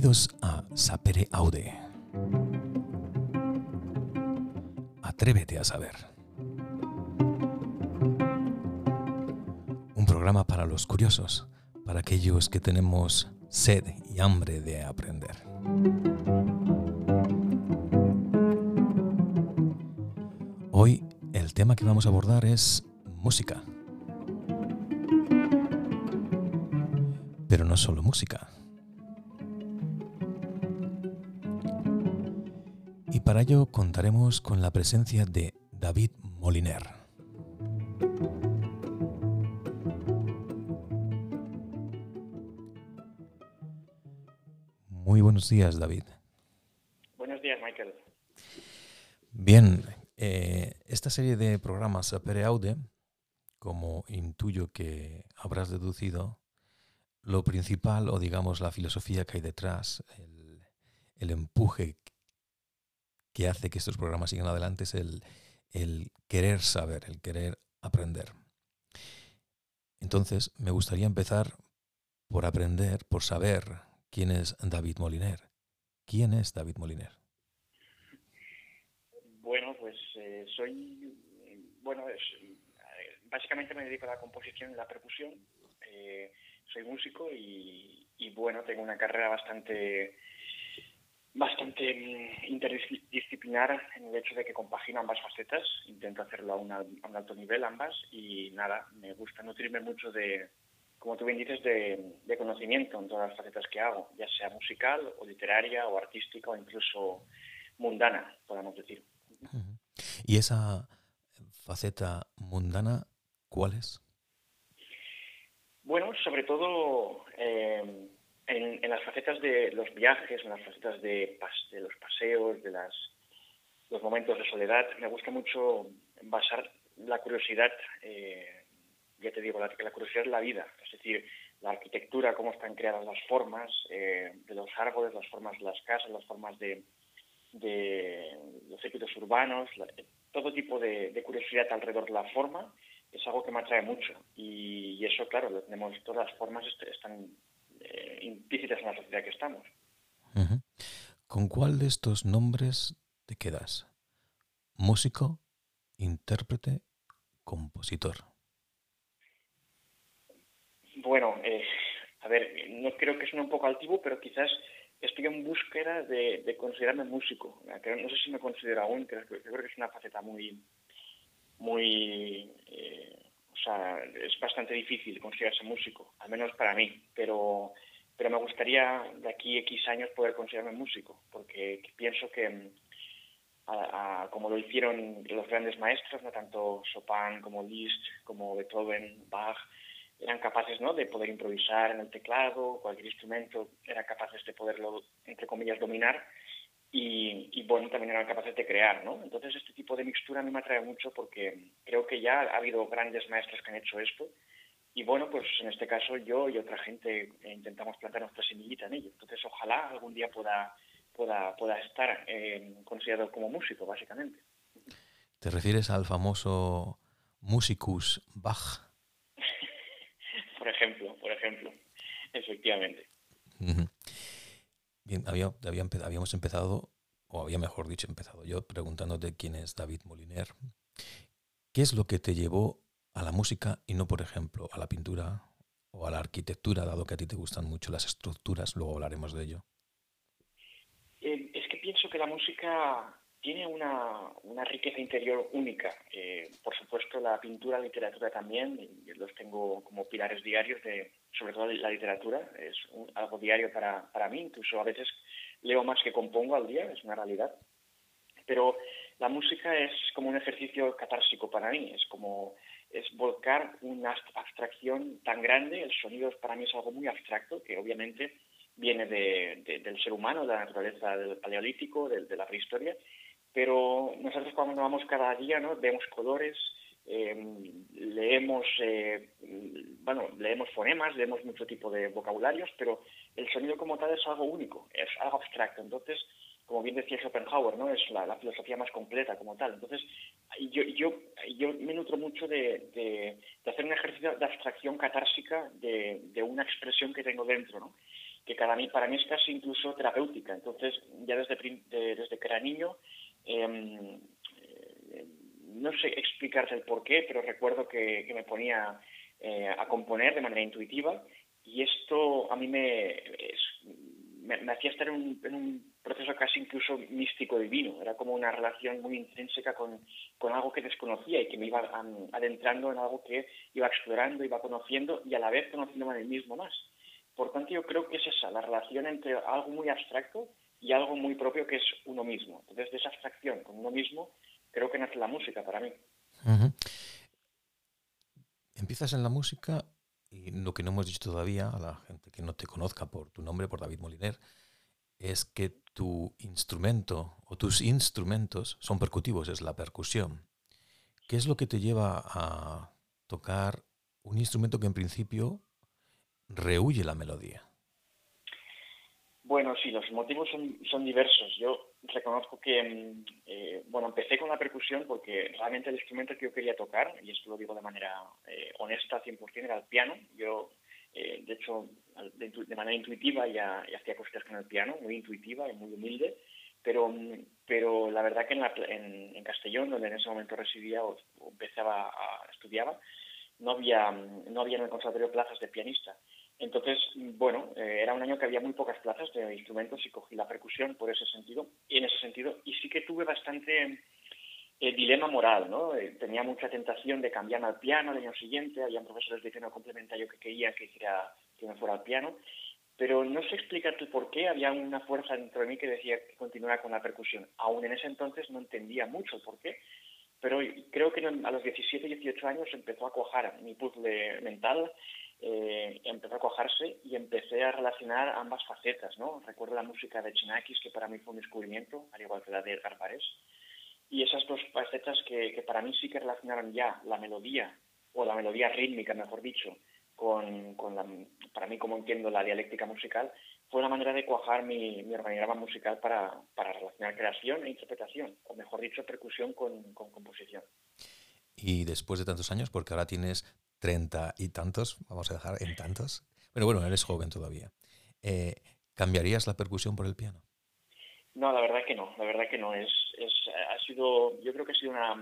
Bienvenidos a Sapere Aude. Atrévete a saber. Un programa para los curiosos, para aquellos que tenemos sed y hambre de aprender. Hoy el tema que vamos a abordar es música. Pero no solo música. Para ello contaremos con la presencia de David Moliner. Muy buenos días, David. Buenos días, Michael. Bien, eh, esta serie de programas Apere Aude, como intuyo que habrás deducido, lo principal o digamos la filosofía que hay detrás, el, el empuje que hace que estos programas sigan adelante es el, el querer saber, el querer aprender. Entonces, me gustaría empezar por aprender, por saber quién es David Moliner. ¿Quién es David Moliner? Bueno, pues eh, soy, bueno, es, básicamente me dedico a la composición y la percusión. Eh, soy músico y, y, bueno, tengo una carrera bastante bastante mm, interdisciplinar en el hecho de que compagino ambas facetas, intento hacerlo a, una, a, un alto nivel ambas y nada, me gusta nutrirme mucho de, como tú bien dices, de, de, conocimiento en todas las facetas que hago, ya sea musical o literaria o artística o incluso mundana, podemos decir. ¿Y esa faceta mundana cuál es? Bueno, sobre todo... Eh, en, en, las facetas de los viajes, en las facetas de, de los paseos, de las, los momentos de soledad, me gusta mucho basar la curiosidad, eh, ya te digo, la, la, curiosidad es la vida, es decir, la arquitectura, cómo están creadas las formas eh, de los árboles, las formas de las casas, las formas de, de los circuitos urbanos, la, todo tipo de, de, curiosidad alrededor de la forma es algo que me atrae mucho. Y, y eso, claro, lo tenemos, todas las formas están eh, implícitas en la sociedad que estamos. ¿Con cuál de estos nombres te quedas? Músico, intérprete, compositor. Bueno, eh, a ver, no creo que suene un poco altivo, pero quizás estoy en búsqueda de, de considerarme músico. No sé si me considero aún, creo, creo que es una faceta muy, muy eh, es bastante difícil considerarse músico, al menos para mí, pero, pero me gustaría de aquí a X años poder considerarme músico, porque pienso que a, como lo hicieron los grandes maestros, no tanto Chopin como Liszt, como Beethoven, Bach, eran capaces ¿no? de poder improvisar en el teclado, cualquier instrumento, eran capaces de poderlo, entre comillas, dominar, y, y, bueno, también eran capaces de crear, ¿no? Entonces este tipo de mixtura a mí me atrae mucho porque creo que ya ha habido grandes maestros que han hecho esto y bueno, pues en este caso yo y otra gente intentamos plantar nuestra semillita en ello. Entonces ojalá algún día pueda, pueda, pueda estar eh, considerado como músico, básicamente. ¿Te refieres al famoso musicus Bach? por ejemplo, por ejemplo, efectivamente. Uh -huh. Bien, había, había, habíamos empezado, o había mejor dicho empezado yo, preguntándote quién es David Moliner. ¿Qué es lo que te llevó a la música y no, por ejemplo, a la pintura o a la arquitectura, dado que a ti te gustan mucho las estructuras? Luego hablaremos de ello. Eh, es que pienso que la música tiene una, una riqueza interior única. Eh, por supuesto, la pintura, la literatura también, los tengo como pilares diarios de, sobre todo la literatura, es un, algo diario para, para mí, incluso a veces leo más que compongo al día, es una realidad. Pero la música es como un ejercicio catársico para mí, es como es volcar una abstracción tan grande, el sonido para mí es algo muy abstracto, que obviamente viene de, de, del ser humano, de la naturaleza del paleolítico, de, de la prehistoria, pero nosotros cuando vamos cada día, ¿no? Vemos colores, eh, leemos, eh, bueno, leemos fonemas, leemos mucho tipo de vocabularios, pero el sonido como tal es algo único, es algo abstracto. Entonces, como bien decía Schopenhauer, ¿no? Es la, filosofía más completa como tal. Entonces, yo, yo, yo me nutro mucho de, de, de hacer un ejercicio de abstracción catársica de, de, una expresión que tengo dentro, ¿no? que para mí, para mí es casi incluso terapéutica. Entonces, ya desde, desde que era niño, eh, no sé explicarte el por qué, pero recuerdo que, me ponía eh, a componer de manera intuitiva y esto a mí me, me, hacía estar en un, proceso casi incluso místico divino. Era como una relación muy intrínseca con, con, algo que desconocía y que me iba adentrando en algo que iba explorando, iba conociendo y a la vez conociéndome a mí mismo más. Por tanto, yo creo que es esa, la relación entre algo muy abstracto y algo muy propio que es uno mismo. Entonces, de esa abstracción con uno mismo, creo que nace la música para mí. Empiezas en la música y lo que no hemos dicho todavía a la gente que no te conozca por tu nombre, por David Moliner, es que tu instrumento o tus instrumentos son percutivos, es la percusión. ¿Qué es lo que te lleva a tocar un instrumento que en principio rehuye la melodía? Bueno, sí, los motivos son, diversos. Yo reconozco que, mm, eh, bueno, empecé con la percusión porque realmente el instrumento que yo quería tocar, y esto lo digo de manera eh, honesta, 100%, era el piano. Yo, eh, de hecho, de, manera intuitiva ya, hacía cosas con el piano, muy intuitiva y muy humilde, pero, mm, pero la verdad que en, en, Castellón, donde en ese momento residía o, empezaba a estudiaba, no había, no había en el conservatorio plazas de pianista. Entonces, bueno, eh, era un año que había muy pocas plazas de instrumentos y cogí la percusión por ese sentido, y en ese sentido, y sí que tuve bastante eh, dilema moral, ¿no? Eh, tenía mucha tentación de cambiarme al piano el año siguiente, había profesores de piano complementario que querían que, hiciera, que me fuera al piano, pero no sé explicarte por qué, había una fuerza dentro de mí que decía que continuara con la percusión. Aún en ese entonces no entendía mucho por qué, pero creo que a los 17, 18 años empezó a cuajar mi puzzle mental eh, empezó a cojarse y empecé a relacionar ambas facetas, ¿no? Recuerdo la música de Chinakis, que para mí fue un descubrimiento, al igual que la de Edgar y esas dos facetas que, para mí sí que relacionaron ya la melodía, o la melodía rítmica, mejor dicho, con, la, para mí como entiendo la dialéctica musical, fue una manera de cuajar mi, mi organigrama musical para, para, relacionar creación e interpretación, o mejor dicho, percusión con, con composición. Y después de tantos años, porque ahora tienes treinta y tantos, vamos a dejar en tantos. Pero bueno, eres joven todavía. Eh, ¿Cambiarías la percusión por el piano? No, la verdad que no, la verdad que no. Es, es, ha sido, yo creo que ha sido una,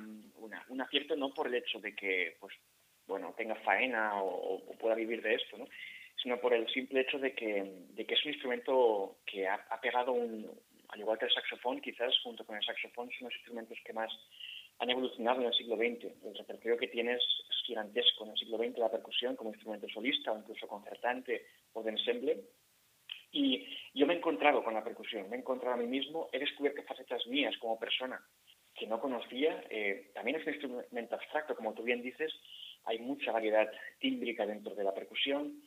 un acierto no por el hecho de que, pues, bueno, tenga faena o, pueda vivir de esto, ¿no? sino por el simple hecho de que, de que es un instrumento que ha, ha pegado un, al igual que el saxofón, quizás junto con el saxofón son los instrumentos que más han evolucionado en el siglo XX. El repertorio que tienes es gigantesco en el siglo XX, la percusión como instrumento solista o incluso concertante o de ensemble. Y yo me he encontrado con la percusión, me he encontrado a mí mismo, he descubierto facetas mías como persona que no conocía. Eh, también es un instrumento abstracto, como tú bien dices, hay mucha variedad tímbrica dentro de la percusión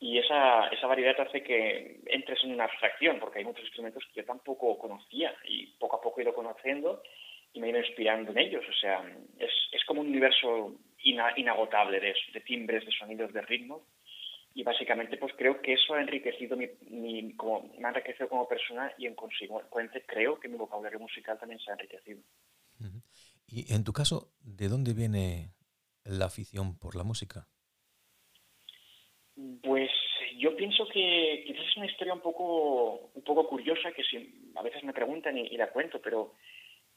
y esa, esa variedad hace que entres en una abstracción, porque hay muchos instrumentos que yo tampoco conocía y poco a poco he ido conociendo y me he ido inspirando en ellos. O sea, es, es como un universo inagotable de, de, timbres, de sonidos, de ritmos. Y básicamente, pues creo que eso ha enriquecido mi, mi como, me ha enriquecido como persona y en consecuencia creo que mi vocabulario musical también se ha enriquecido. Y en tu caso, ¿de dónde viene la afición por la música? Pues yo pienso que quizás es una historia un poco, un poco curiosa que si, a veces me preguntan y, y la cuento, pero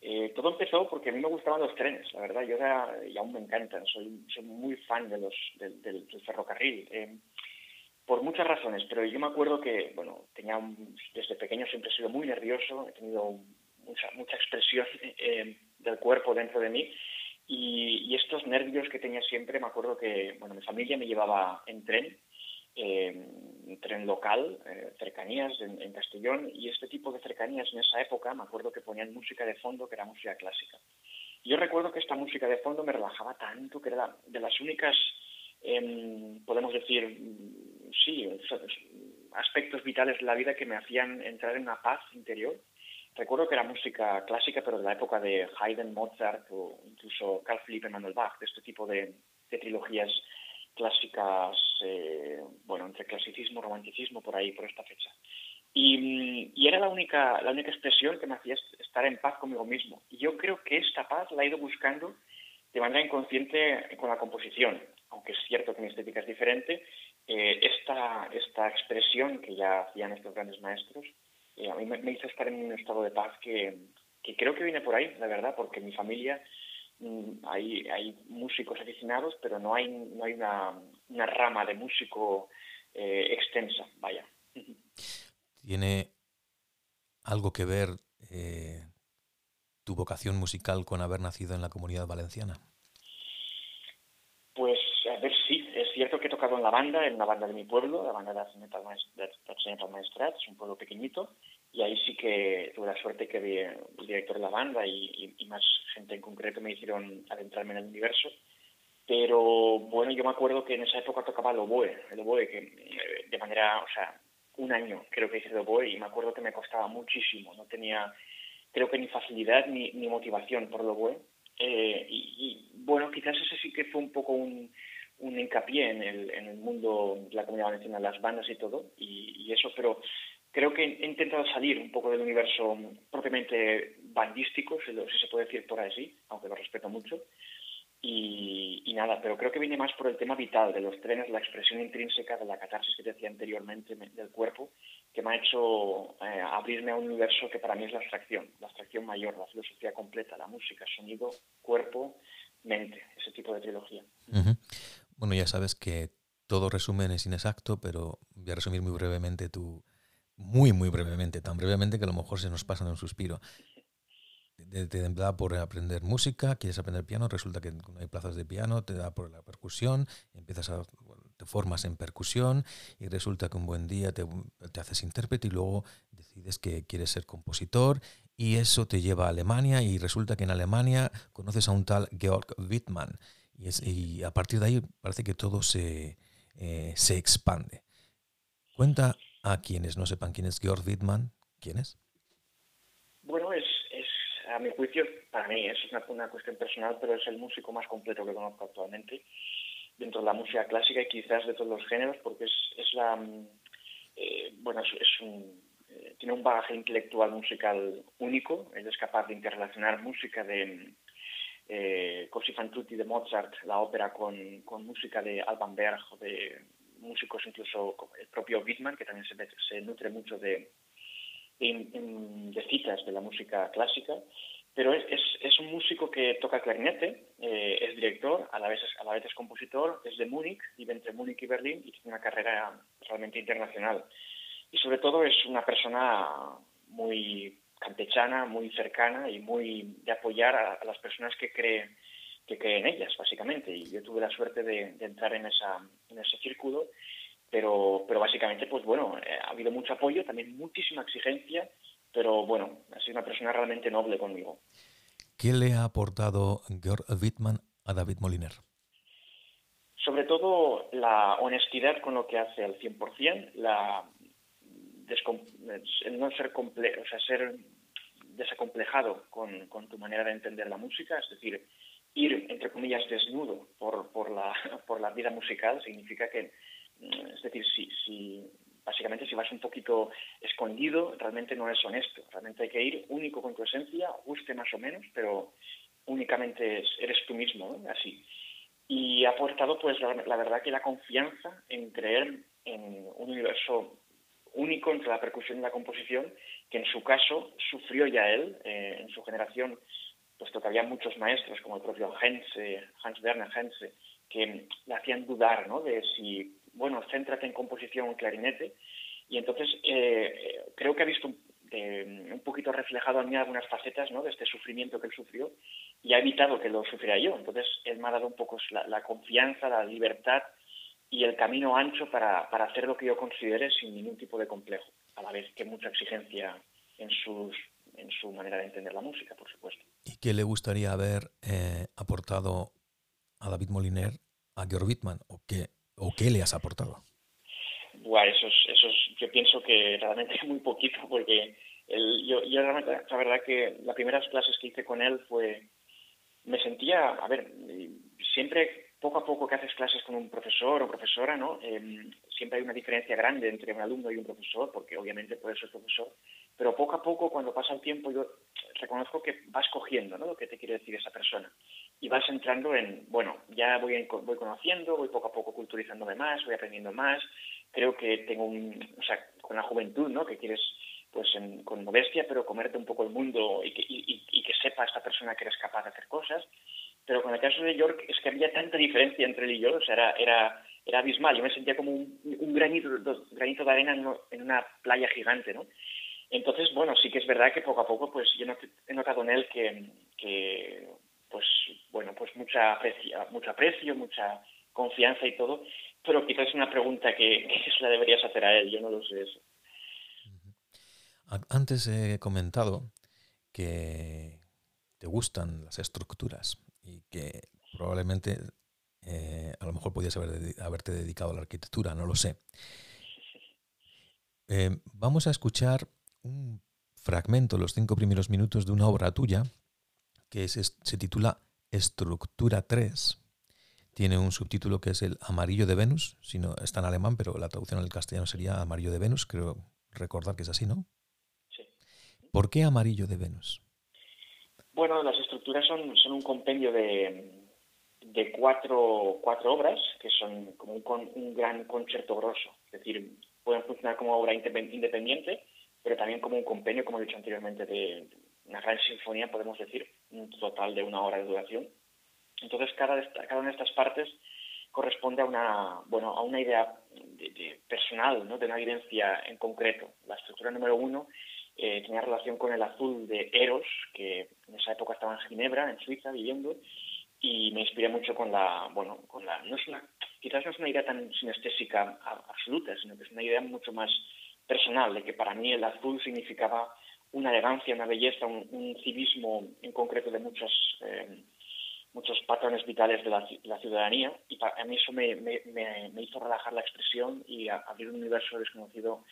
eh, todo empezó porque a mí me gustaban los trenes, la verdad, yo era, y aún me encantan, soy, soy muy fan de los, del, ferrocarril, eh, por muchas razones, pero yo me acuerdo que, bueno, tenía desde pequeño siempre he sido muy nervioso, he tenido mucha, mucha expresión eh, del cuerpo dentro de mí, y, y, estos nervios que tenía siempre, me acuerdo que, bueno, mi familia me llevaba en tren, eh, tren local, eh, cercanías en, Castellón, y este tipo de cercanías en esa época me acuerdo que ponían música de fondo que era música clásica. Yo recuerdo que esta música de fondo me relajaba tanto que era de las únicas, em, podemos decir, sí, aspectos vitales de la vida que me hacían entrar en una paz interior. Recuerdo que era música clásica, pero de la época de Haydn, Mozart o incluso Carl Philipp Emanuel Bach, de este tipo de, de trilogías clásicas, eh, bueno, entre clasicismo, romanticismo, por ahí, por esta fecha. Y, y, era la única, la única expresión que me hacía estar en paz conmigo mismo. Y yo creo que esta paz la he ido buscando de manera inconsciente con la composición. Aunque es cierto que mi estética es diferente, eh, esta, esta expresión que ya hacían estos grandes maestros, eh, a mí me, hizo estar en un estado de paz que, que creo que viene por ahí, la verdad, porque mi familia mm, hay, hay músicos aficionados, pero no hay, no hay una, una rama de músico eh, extensa, vaya. ¿Tiene algo que ver eh, tu vocación musical con haber nacido en la comunidad valenciana? Pues, a ver, sí, es cierto que he tocado en la banda, en una banda de mi pueblo, la banda de Metal Maestrat, es un pueblo pequeñito, y ahí sí que tuve la suerte que el director de la banda y, más gente en concreto me hicieron adentrarme en el universo. Pero bueno, yo me acuerdo que en esa época tocaba el oboe, el oboe que eh, de manera, o sea, un año creo que hice el oboe y me acuerdo que me costaba muchísimo, no tenía creo que ni facilidad ni, ni motivación por el oboe. Eh, y, bueno, quizás ese sí que fue un poco un, un hincapié en el, en el mundo la comunidad valenciana, las bandas y todo, y, y eso, pero creo que he intentado salir un poco del universo propiamente bandístico, si, se puede decir por así, aunque lo respeto mucho. Y, y, nada, pero creo que viene más por el tema vital de los trenes, la expresión intrínseca de la catarsis que decía anteriormente del cuerpo, que me ha hecho eh, abrirme a un universo que para mí es la abstracción, la abstracción mayor, la filosofía completa, la música, sonido, cuerpo, mente, ese tipo de trilogía. Bueno, ya sabes que todo resumen es inexacto, pero voy a resumir muy brevemente tu, muy, muy brevemente, tan brevemente que a lo mejor se nos pasa en un suspiro. Te, da por aprender música, quieres aprender piano, resulta que no hay plazas de piano, te da por la percusión, empiezas a, te formas en percusión y resulta que un buen día te, te haces intérprete y luego decides que quieres ser compositor y eso te lleva a Alemania y resulta que en Alemania conoces a un tal Georg Wittmann y, es, y a partir de ahí parece que todo se, eh, se expande. Cuenta a quienes no sepan quién es Georg Wittmann, ¿quién es? Bueno, es, es a mi juicio, para mí es una, cuestión personal, pero es el músico más completo que conozco actualmente dentro de la música clásica y quizás de todos los géneros, porque es, es la... Mm, eh, bueno, es, un, eh, tiene un bagaje intelectual musical único, él es capaz de interrelacionar música de eh, fan tutti de Mozart, la ópera, con, con música de Alban Berg o de músicos incluso como el propio Wittmann, que también se, nutre mucho de, de, citas de la música clásica, pero es, es, un músico que toca clarinete, eh, es director, a la, vez, a la vez es compositor, es de Múnich, vive entre Múnich y Berlín y tiene una carrera realmente internacional. Y sobre todo es una persona muy campechana, muy cercana y muy de apoyar a, las personas que creen que creen ellas, básicamente. Y yo tuve la suerte de, entrar en, esa, en ese círculo, pero, pero básicamente, pues bueno, eh, ha habido mucho apoyo, también muchísima exigencia, pero bueno, ha sido una persona realmente noble conmigo. ¿Qué le ha aportado Georg Wittmann a David Moliner? Sobre todo la honestidad con lo que hace al 100%, la el no ser, comple o sea, ser desacomplejado con, con, tu manera de entender la música, es decir, ir, entre comillas, desnudo por, por, la, por la vida musical significa que, mm, es decir, si, si básicamente si vas un poquito escondido, realmente no es honesto. Realmente hay que ir único con tu esencia, guste más o menos, pero únicamente eres tú mismo, así. Y ha aportado, pues, la, la, verdad que la confianza en creer en un universo único entre la percusión y la composición, que en su caso sufrió ya él, eh, en su generación puesto que había muchos maestros, como el propio Hense, Hans Werner Hense, que le hacían dudar ¿no? de si, bueno, céntrate en composición o clarinete. Y entonces eh, creo que ha visto un, poquito reflejado en mí algunas facetas ¿no? de este sufrimiento que él sufrió y ha evitado que lo sufriera yo. Entonces él me ha dado un poco la, la confianza, la libertad y el camino ancho para, para hacer lo que yo considere sin ningún tipo de complejo, a la vez que mucha exigencia en sus en su manera de entender la música, por supuesto. ¿Y qué le gustaría haber eh, aportado a David Moliner, a Georg Wittmann, o qué, o qué le has aportado? Bueno, eso es, eso yo pienso que realmente es muy poquito, porque yo, yo realmente, la verdad que las primeras clases que hice con él fue, me sentía, a ver, siempre poco a poco que haces clases con un profesor o profesora, ¿no? Eh, siempre hay una diferencia grande entre un alumno y un profesor, porque obviamente puede ser profesor, pero poco a poco, cuando pasa el tiempo, yo reconozco que vas cogiendo ¿no? lo que te quiere decir esa persona. Y vas entrando en, bueno, ya voy, voy conociendo, voy poco a poco culturizándome más, voy aprendiendo más, creo que tengo un, o sea, con la juventud, ¿no? Que quieres, pues, con modestia, pero comerte un poco el mundo y que, y, que sepa esta persona que eres capaz de hacer cosas. Pero con el caso de York es que había tanta diferencia entre él y yo, o sea, era, era, era abismal. Yo me sentía como un, granito, granito de arena en una playa gigante, ¿no? Entonces, bueno, sí que es verdad que poco a poco, pues yo he notado en él que, que pues, bueno, pues mucha aprecio, mucho aprecio, mucha confianza y todo, pero quizás es una pregunta que, se la deberías hacer a él, yo no lo sé eso. Antes he comentado que te gustan las estructuras y que probablemente eh, a lo mejor podías haber, haberte dedicado a la arquitectura, no lo sé. Eh, vamos a escuchar un fragmento, los cinco primeros minutos de una obra tuya, que se titula Estructura 3. Tiene un subtítulo que es el Amarillo de Venus, si no está en alemán, pero la traducción al castellano sería Amarillo de Venus, creo recordar que es así, ¿no? Sí. ¿Por qué Amarillo de Venus? Bueno, las estructuras son, un compendio de, de cuatro, cuatro obras que son como un, un gran concierto grosso. Es decir, pueden funcionar como obra independiente pero también como un compendio, como he dicho anteriormente, de una gran sinfonía, podemos decir, un total de una hora de duración. Entonces, cada, una de estas partes corresponde a una, bueno, a una idea de, personal, ¿no? de una evidencia en concreto. La estructura número uno eh, tenía relación con el azul de Eros, que en esa época estaba en Ginebra, en Suiza, viviendo, y me inspiré mucho con la, bueno, con la, no es una, quizás no es una idea tan sinestésica absoluta, sino que es una idea mucho más personal, de que para mí el azul significaba una elegancia, una belleza, un, civismo en concreto de muchos, eh, muchos patrones vitales de la, ciudadanía y para, a mí eso me, me, hizo relajar la expresión y abrir un universo desconocido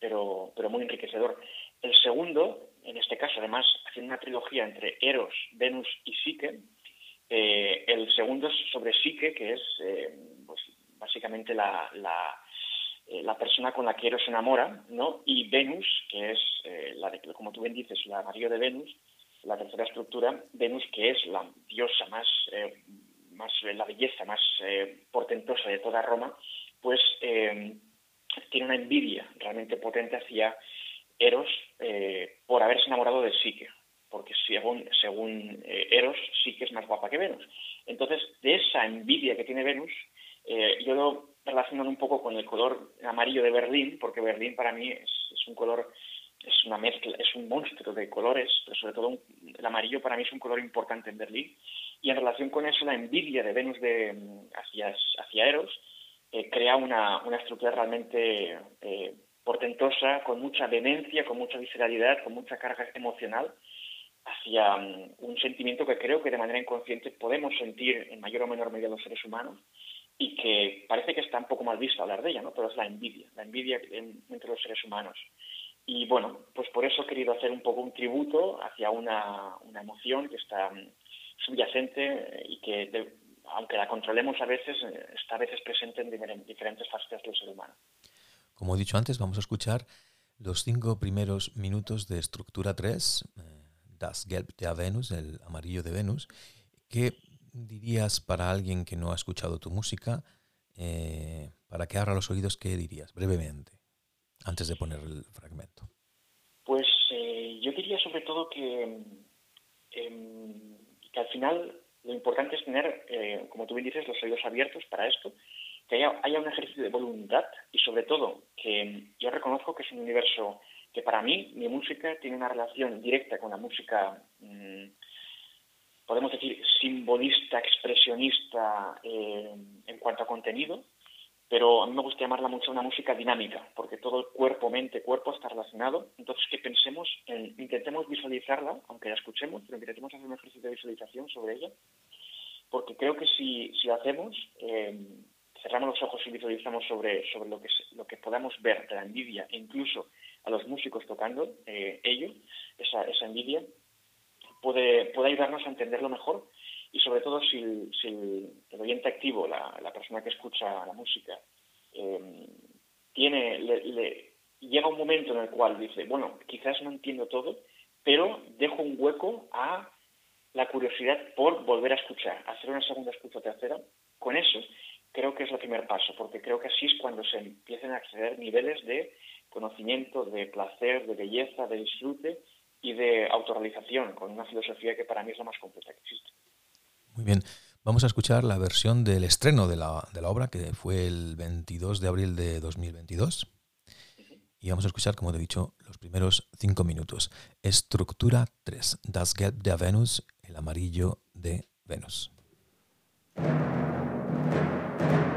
pero, pero muy enriquecedor. El segundo, en este caso además haciendo una trilogía entre Eros, Venus y Psique, eh, el segundo es sobre Psique, que es eh, pues, básicamente la, eh, la persona con la que Eros se enamora, ¿no? Y Venus, que es, la de, como tú bien dices, la María de Venus, la tercera estructura, Venus, que es la diosa más, más la belleza más portentosa de toda Roma, pues tiene una envidia realmente potente hacia Eros por haberse enamorado de Psique, porque según, según Eros, Psique es más guapa que Venus. Entonces, de esa envidia que tiene Venus, yo lo relacionan un poco con el color amarillo de Berlín, porque Berlín para mí es, un color, es una mezcla, es un monstruo de colores, pero sobre todo el amarillo para mí es un color importante en Berlín. Y en relación con eso, la envidia de Venus de, hacia, hacia Eros eh, crea una, una, estructura realmente eh, portentosa, con mucha vehemencia, con mucha visceralidad, con mucha carga emocional hacia mm, un sentimiento que creo que de manera inconsciente podemos sentir en mayor o menor medida los seres humanos y que parece que está un poco mal visto hablar de ella, ¿no? Pero es la envidia, la envidia entre los seres humanos. Y bueno, pues por eso he querido hacer un poco un tributo hacia una, una emoción que está mm, subyacente y que, aunque la controlemos a veces, eh, está a veces presente en diferentes facetas del ser humano. Como he dicho antes, vamos a escuchar los cinco primeros minutos de Estructura 3, eh, Das Gelb der Venus, el amarillo de Venus, que dirías para alguien que no ha escuchado tu música, eh, para que abra los oídos, qué dirías brevemente, antes de poner el fragmento? Pues eh, yo diría sobre todo que, em, que al final lo importante es tener, como tú bien dices, los oídos abiertos para esto, que haya, un ejercicio de voluntad y sobre todo que yo reconozco que es un universo que para mí, mi música tiene una relación directa con la música mm, podemos decir, simbolista, expresionista eh, en cuanto a contenido, pero a mí me gusta llamarla mucho una música dinámica, porque todo el cuerpo, mente, cuerpo está relacionado. Entonces, que pensemos, en, intentemos visualizarla, aunque la escuchemos, pero intentemos hacer un ejercicio de visualización sobre ella, porque creo que si, si lo hacemos, eh, cerramos los ojos y visualizamos sobre, sobre lo, que, lo que podamos ver de la envidia, e incluso a los músicos tocando eh, ello, esa, esa envidia, puede, puede ayudarnos a entenderlo mejor y sobre todo si el, oyente activo, la, persona que escucha la música, eh, tiene, le, llega un momento en el cual dice, bueno, quizás no entiendo todo, pero dejo un hueco a la curiosidad por volver a escuchar, hacer una segunda escucha tercera. Con eso, creo que es el primer paso, porque creo que así es cuando se empiezan a acceder niveles de conocimiento, de placer, de belleza, de disfrute y de autorrealización, con una filosofía que para mí es la más completa que existe. Muy bien. Vamos a escuchar la versión del estreno de la, de la obra, que fue el 22 de abril de 2022. Y vamos a escuchar, como te he dicho, los primeros cinco minutos. Estructura 3. Das Gelb de Venus, el amarillo de Venus. Thank you.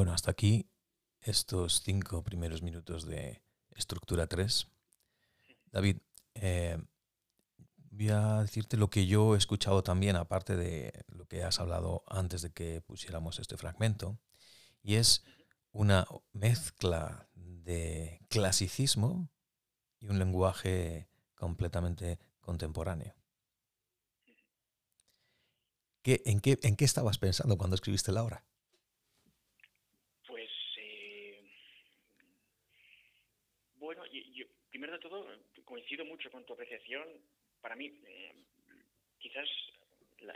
Bueno, hasta aquí estos cinco primeros minutos de estructura 3. David, eh, voy a decirte lo que yo he escuchado también, aparte de lo que has hablado antes de que pusiéramos este fragmento, y es una mezcla de clasicismo y un lenguaje completamente contemporáneo. ¿Qué, en, qué, ¿En qué estabas pensando cuando escribiste la obra? Pues, eh, bueno, yo, primero de todo, coincido mucho con tu apreciación. Para mí, eh, quizás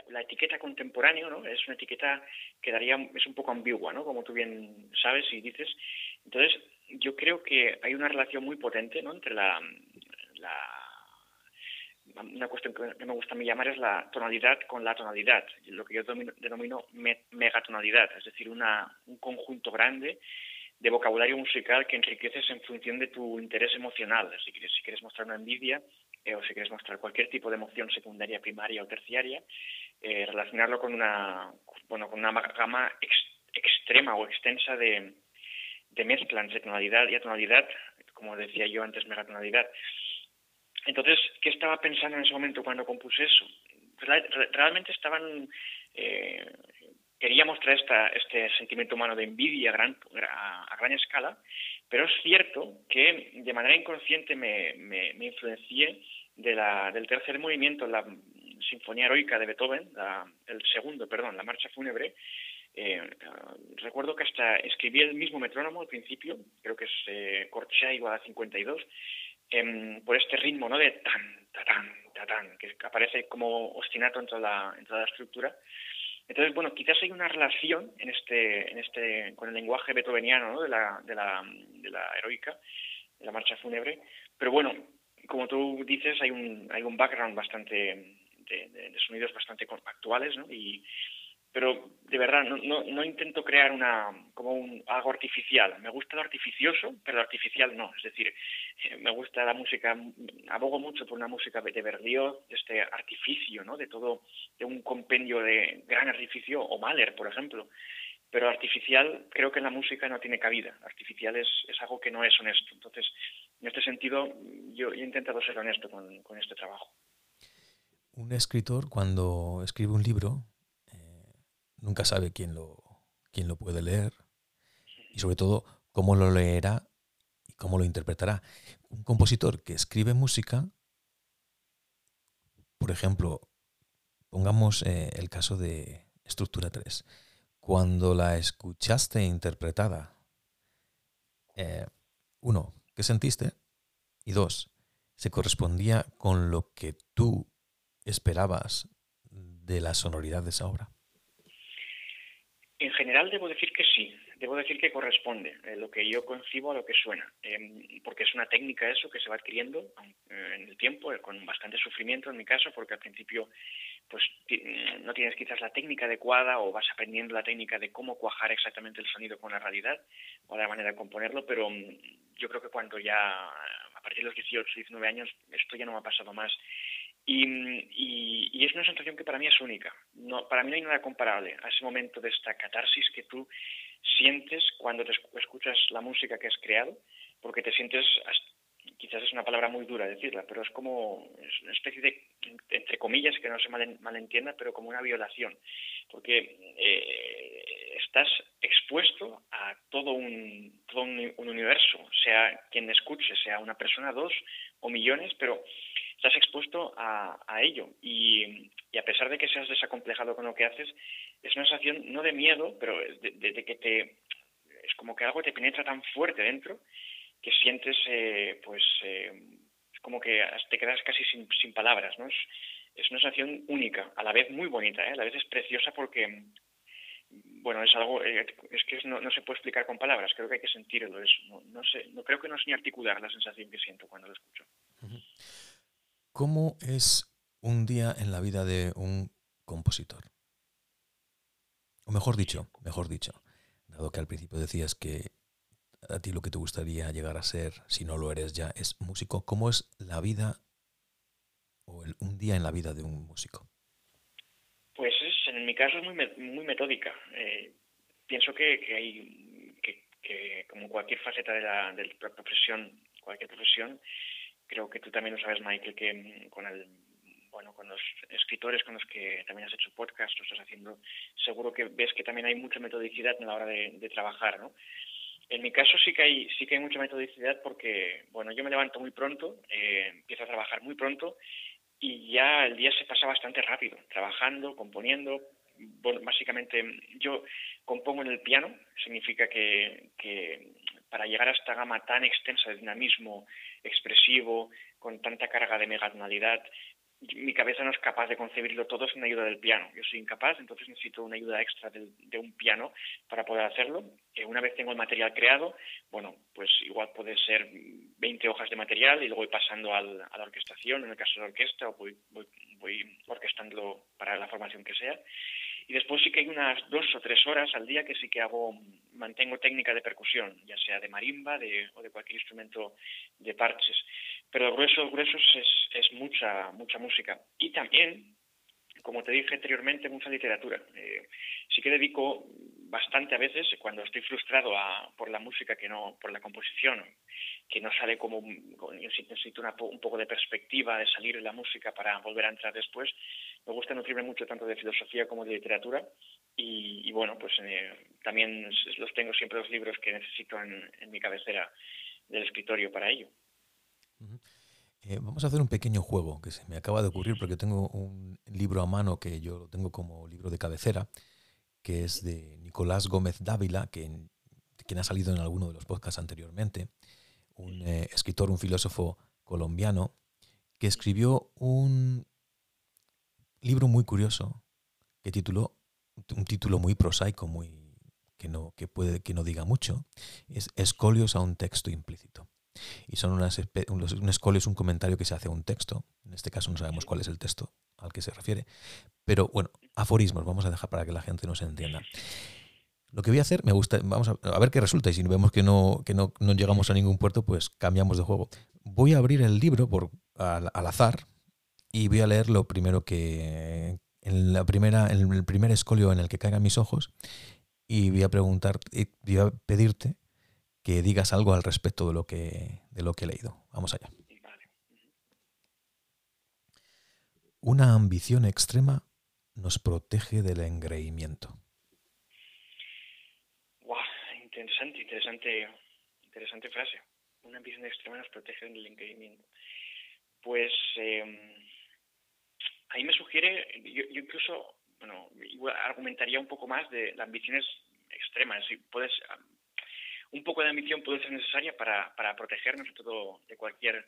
la, etiqueta contemporáneo ¿no? es una etiqueta que daría, es un poco ambigua, ¿no? como tú bien sabes y dices. Entonces, yo creo que hay una relación muy potente ¿no? entre la, una cuestión que me gusta a mí llamar es la tonalidad con la tonalidad, lo que yo denomino megatonalidad, es decir, una, un conjunto grande de vocabulario musical que enriqueces en función de tu interés emocional. Si quieres, si quieres mostrar una envidia eh, o si quieres mostrar cualquier tipo de emoción secundaria, primaria o terciaria, eh, relacionarlo con una, bueno, con una gama extrema o extensa de, de mezcla entre tonalidad y atonalidad, como decía yo antes, megatonalidad. Entonces, ¿qué estaba pensando en ese momento cuando compuse eso? Realmente estaban... Eh, quería mostrar esta, este sentimiento humano de envidia a gran, a, gran escala, pero es cierto que de manera inconsciente me, me, influencié de la, del tercer movimiento, la Sinfonía Heroica de Beethoven, el segundo, perdón, la Marcha Fúnebre. Eh, recuerdo que hasta escribí el mismo metrónomo al principio, creo que es eh, igual a 52, Em, por este ritmo ¿no? de tan, tan, tan, que aparece como ostinato en la, en toda la estructura. Entonces, bueno, quizás hay una relación en este, en este, con el lenguaje beethoveniano ¿no? de, la, de, la, de la heroica, de la marcha fúnebre, pero bueno, como tú dices, hay un, hay un background bastante de, sonidos bastante actuales, ¿no? Y, pero de verdad no, no, no, intento crear una como un algo artificial. Me gusta lo artificioso pero lo artificial no. Es decir eh, me gusta la música abogo mucho por una música de Berlioz este artificio no de todo de un compendio de gran artificio o Mahler por ejemplo. Pero artificial creo que en la música no tiene cabida. Artificial es, es algo que no es honesto. Entonces en este sentido yo, he intentado ser honesto con, con este trabajo. Un escritor cuando escribe un libro nunca sabe quién lo, quién lo puede leer y sobre todo cómo lo leerá y cómo lo interpretará. Un compositor que escribe música, por ejemplo, pongamos eh, el caso de Estructura 3. Cuando la escuchaste interpretada, eh, uno, ¿qué sentiste? Y dos, ¿se correspondía con lo que tú esperabas de la sonoridad de esa obra? En general debo decir que sí, debo decir que corresponde eh, lo que yo concibo a lo que suena, em, porque es una técnica eso que se va adquiriendo eh, en el tiempo, eh, con bastante sufrimiento en mi caso, porque al principio pues no tienes quizás la técnica adecuada o vas aprendiendo la técnica de cómo cuajar exactamente el sonido con la realidad o la manera de componerlo, pero mm, yo creo que cuando ya a partir de los 18, 19 años esto ya no me ha pasado más y, y, es una sensación que para mí es única. No, para mí no hay nada comparable a ese momento de esta catarsis que tú sientes cuando te escuchas la música que has creado, porque te sientes, quizás es una palabra muy dura decirla, pero es como es una especie de, entre comillas, que no se malentienda, pero como una violación, porque eh, estás expuesto a todo un, todo un universo, sea quien escuche, sea una persona, dos o millones, pero estás expuesto a, ello. Y, a pesar de que seas desacomplejado con lo que haces, es una sensación no de miedo, pero de, que te. Es como que algo te penetra tan fuerte dentro que sientes, eh, pues, eh, como que te quedas casi sin, sin palabras, ¿no? Es, es, una sensación única, a la vez muy bonita, ¿eh? a la vez es preciosa porque, bueno, es algo, es que no, se puede explicar con palabras, creo que hay que sentirlo, es, no, no, sé, no creo que no es ni articular la sensación que siento cuando lo escucho. ¿Cómo es un día en la vida de un compositor? O mejor dicho, mejor dicho, dado que al principio decías que a ti lo que te gustaría llegar a ser, si no lo eres ya, es músico, ¿cómo es la vida o un día en la vida de un músico? Pues en mi caso es muy, muy metódica. Eh, pienso que, hay que como cualquier faceta de la profesión, cualquier profesión, creo que tú también lo sabes, Michael, que mm, con el bueno, con los escritores con los que también has hecho podcast, lo estás haciendo, seguro que ves que también hay mucha metodicidad en la hora de, trabajar, ¿no? En mi caso sí que hay sí que hay mucha metodicidad porque, bueno, yo me levanto muy pronto, eh, empiezo a trabajar muy pronto y ya el día se pasa bastante rápido, trabajando, componiendo. Básicamente yo compongo en el piano, significa que para llegar a esta gama tan extensa de dinamismo expresivo, con tanta carga de megatonalidad, mi cabeza no es capaz de concebirlo todo sin ayuda del piano. Yo soy incapaz, entonces necesito una ayuda extra de, un piano para poder hacerlo. Eh, una vez tengo el material creado, bueno, pues igual puede ser 20 hojas de material y luego voy pasando al, a la orquestación, en el caso de la orquesta, o voy, voy, voy orquestándolo para la formación que sea. Y después sí que hay unas dos o tres horas al día que sí que hago, mantengo técnica de percusión, ya sea de marimba de, o de cualquier instrumento de parches. Pero el grueso, gruesos es, es mucha, mucha música. Y también, como te dije anteriormente, mucha literatura. Eh, sí que dedico bastante a veces, cuando estoy frustrado por la música, que no, por la composición, que no sale como, necesito un poco de perspectiva de salir de la música para volver a entrar después, me gusta nutrirme mucho tanto de filosofía como de literatura y, bueno, pues eh, también los tengo siempre los libros que necesito en, mi cabecera del escritorio para ello. Eh, vamos a hacer un pequeño juego que se me acaba de ocurrir porque tengo un libro a mano que yo lo tengo como libro de cabecera, que es de Nicolás Gómez Dávila, quien ha salido en alguno de los podcasts anteriormente, un eh, escritor, un filósofo colombiano, que escribió un libro muy curioso que tituló un título muy prosaico, muy que no que puede que no diga mucho, es Escolios a un texto implícito. Y son unas un escolio es un comentario que se hace a un texto. En este caso no sabemos cuál es el texto al que se refiere, pero bueno, aforismos vamos a dejar para que la gente nos entienda. Lo que voy a hacer, me gusta, vamos a, ver qué resulta y si vemos que no que no, no, llegamos a ningún puerto, pues cambiamos de juego. Voy a abrir el libro por al azar, y voy a leer lo primero que. En, la primera, en el primer escolio en el que caigan mis ojos y voy a preguntar, voy a pedirte que digas algo al respecto de lo que, de lo que he leído. Vamos allá. Una ambición extrema nos protege del engreimiento. Wow, interesante, interesante, interesante frase. Una ambición extrema nos protege del engreimiento. Pues eh, ahí me sugiere, yo, incluso, bueno, argumentaría un poco más de las ambiciones extremas. Puedes, un poco de ambición puede ser necesaria para, para protegernos de todo, de cualquier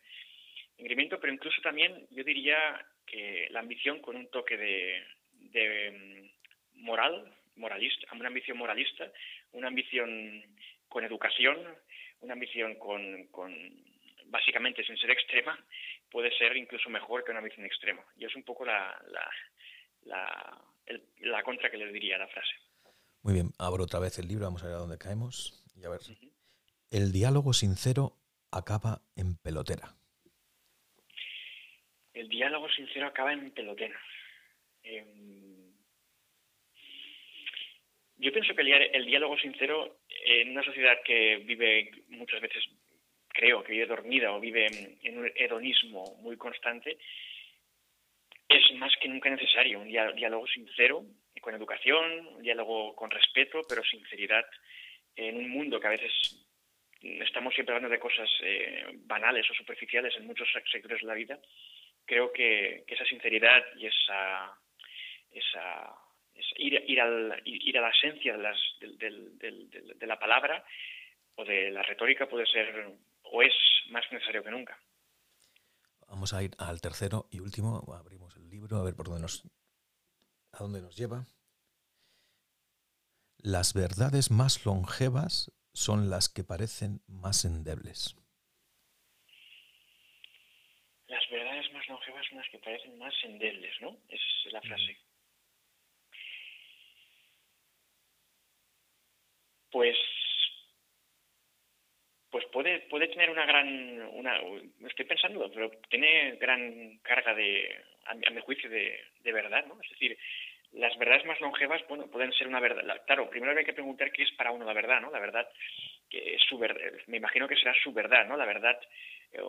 incremento, pero incluso también yo diría que la ambición con un toque de, de mm, moral, moralista, una ambición moralista, una ambición con educación, una ambición con, con básicamente sin ser extrema, puede ser incluso mejor que una ambición extrema. Y es un poco la, la, la, contra que le diría a la frase. Muy bien, abro otra vez el libro, vamos a ver a dónde caemos. Y a ver. El diálogo sincero acaba en pelotera. El diálogo sincero acaba en pelotera. Em, yo pienso que el, diálogo sincero en una sociedad que vive muchas veces creo que vive dormida o vive en un hedonismo muy constante, es más que nunca necesario un diálogo sincero, con educación, un diálogo con respeto, pero sinceridad, en un mundo que a veces estamos siempre hablando de cosas eh, banales o superficiales en muchos sectores de la vida, creo que, esa sinceridad y esa, esa, ir, ir, al, ir, a la esencia de, de la palabra o de la retórica puede ser o es más necesario que nunca. Vamos a ir al tercero y último. Abrimos el libro a ver por dónde nos, a dónde nos lleva. Las verdades más longevas son las que parecen más endebles. Las verdades más longevas son las que parecen más endebles, ¿no? Esa es la frase. Pues pues puede, puede tener una gran, una, estoy pensando, pero tiene gran carga de, a mi, juicio, de, de, verdad, ¿no? Es decir, las verdades más longevas, bueno, pueden ser una verdad. Claro, primero hay que preguntar qué es para uno la verdad, ¿no? La verdad que su me imagino que será su verdad, ¿no? La verdad, eh,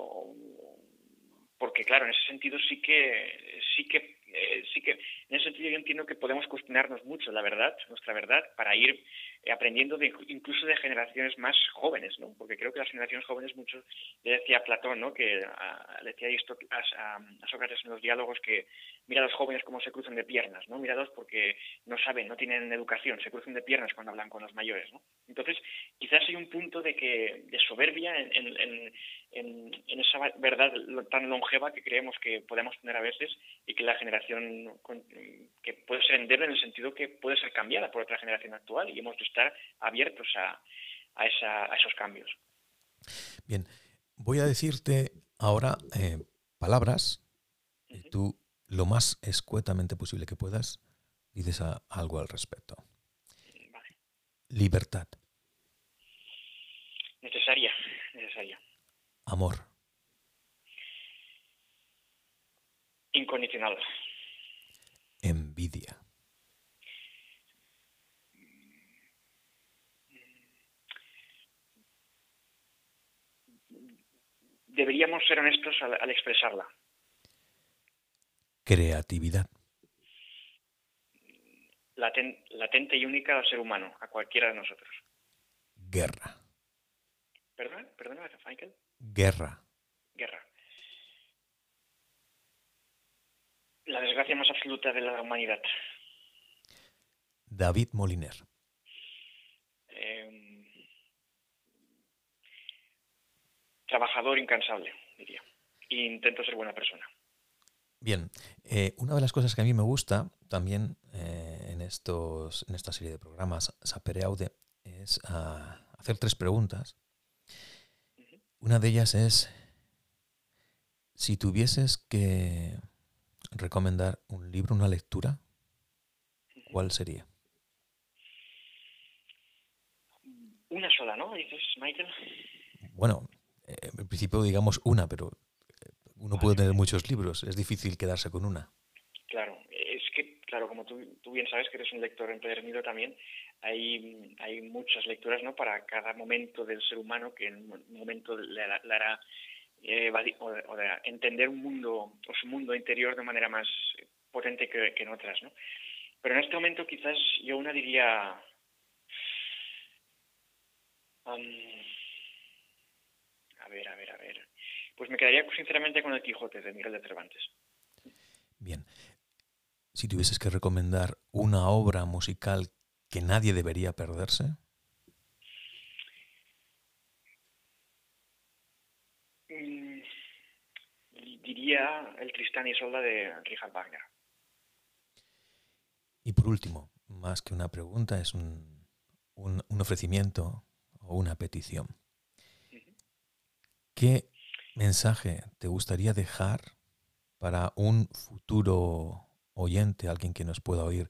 porque claro, en ese sentido sí que, sí que, eh, sí que, en ese sentido yo entiendo que podemos cuestionarnos mucho la verdad, nuestra verdad, para ir eh, aprendiendo de, incluso de generaciones más jóvenes, ¿no? Porque creo que las generaciones jóvenes, mucho, le decía Platón, ¿no? Que le decía a, a, Sócrates en los diálogos que mira a los jóvenes cómo se cruzan de piernas, ¿no? Míralos porque no saben, no tienen educación, se cruzan de piernas cuando hablan con los mayores, ¿no? Entonces, quizás hay un punto de que de soberbia en, en esa verdad tan longeva que creemos que podemos tener a veces y que la generación que puede ser endeble en el sentido que puede ser cambiada por otra generación actual y hemos de estar abiertos a, a, esos cambios. Bien, voy a decirte ahora eh, palabras y tú lo más escuetamente posible que puedas dices algo al respecto. Libertad. Necesaria, necesaria. Amor. Incondicional. Envidia. Deberíamos ser honestos al, expresarla. Creatividad. latente y única al ser humano, a cualquiera de nosotros. Guerra. ¿Perdón? ¿Perdona, Michael? Guerra. Guerra. La desgracia más absoluta de la humanidad. David Moliner. Em, trabajador incansable, diría. E intento ser buena persona. Bien, eh, una de las cosas que a mí me gusta también eh, en, estos, en esta serie de programas Sapere Aude es ah, hacer tres preguntas. Una de ellas es, si tuvieses que recomendar un libro, una lectura, ¿cuál sería? Una sola, ¿no? Dices, Michael. Bueno, eh, en principio digamos una, pero eh, uno puede tener muchos libros, es difícil quedarse con una. Claro, es que, claro, como tú, bien sabes que eres un lector empedernido también, hay, hay muchas lecturas ¿no? para cada momento del ser humano que en un momento le hará eh, de, entender un mundo o su mundo interior de manera más potente que, en otras, ¿no? Pero en este momento quizás yo una diría a ver, a ver, a ver. Pues me quedaría sinceramente con el Quijote de Miguel de Cervantes. Bien. Si tuvieses que recomendar una obra musical que nadie debería perderse. El Tristán y Solda de Richard Wagner. Y por último, más que una pregunta, es un, un, ofrecimiento o una petición. ¿Qué mensaje te gustaría dejar para un futuro oyente, alguien que nos pueda oír?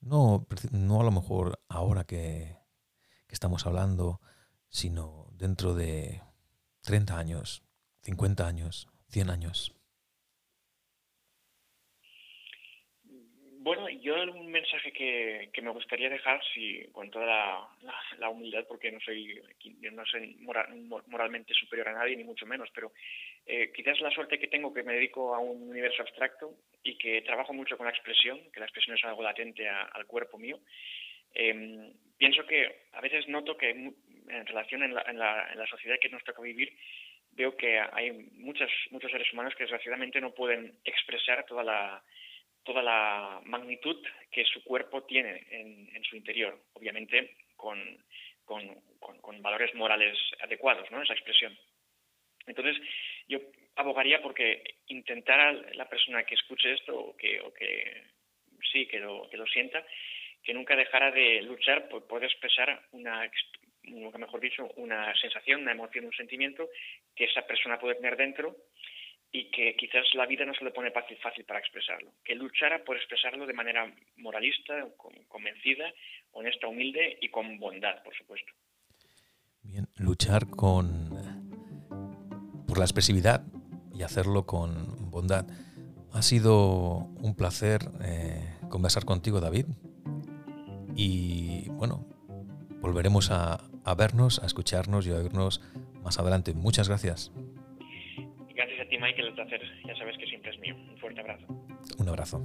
No, no a lo mejor ahora que, que estamos hablando, sino dentro de 30 años, 50 años, 100 años. Bueno, yo un mensaje que, me gustaría dejar, si con toda la, humildad, porque no soy, no soy moralmente superior a nadie, ni mucho menos, pero eh, quizás la suerte que tengo que me dedico a un universo abstracto y que trabajo mucho con la expresión, que la expresión es algo latente al cuerpo mío, em, pienso que a veces noto que en relación en la, en la sociedad que nos toca vivir, veo que hay muchos, muchos seres humanos que desgraciadamente no pueden expresar toda la toda la magnitud que su cuerpo tiene en, su interior, obviamente con, valores morales adecuados, ¿no? Esa expresión. Entonces, yo abogaría porque intentara la persona que escuche esto o que, o que sí, que lo, sienta, que nunca dejara de luchar por poder expresar una, mejor dicho, una sensación, una emoción, un sentimiento que esa persona puede tener dentro y que quizás la vida no se le pone fácil, fácil para expresarlo, que luchara por expresarlo de manera moralista, convencida, honesta, humilde y con bondad, por supuesto. Bien, luchar con por la expresividad y hacerlo con bondad. Ha sido un placer eh, conversar contigo, David. Y bueno, volveremos a, a vernos, a escucharnos y a oírnos más adelante. Muchas gracias. Michael. El placer, ya sabes que siempre es mío. Un fuerte abrazo. Un abrazo.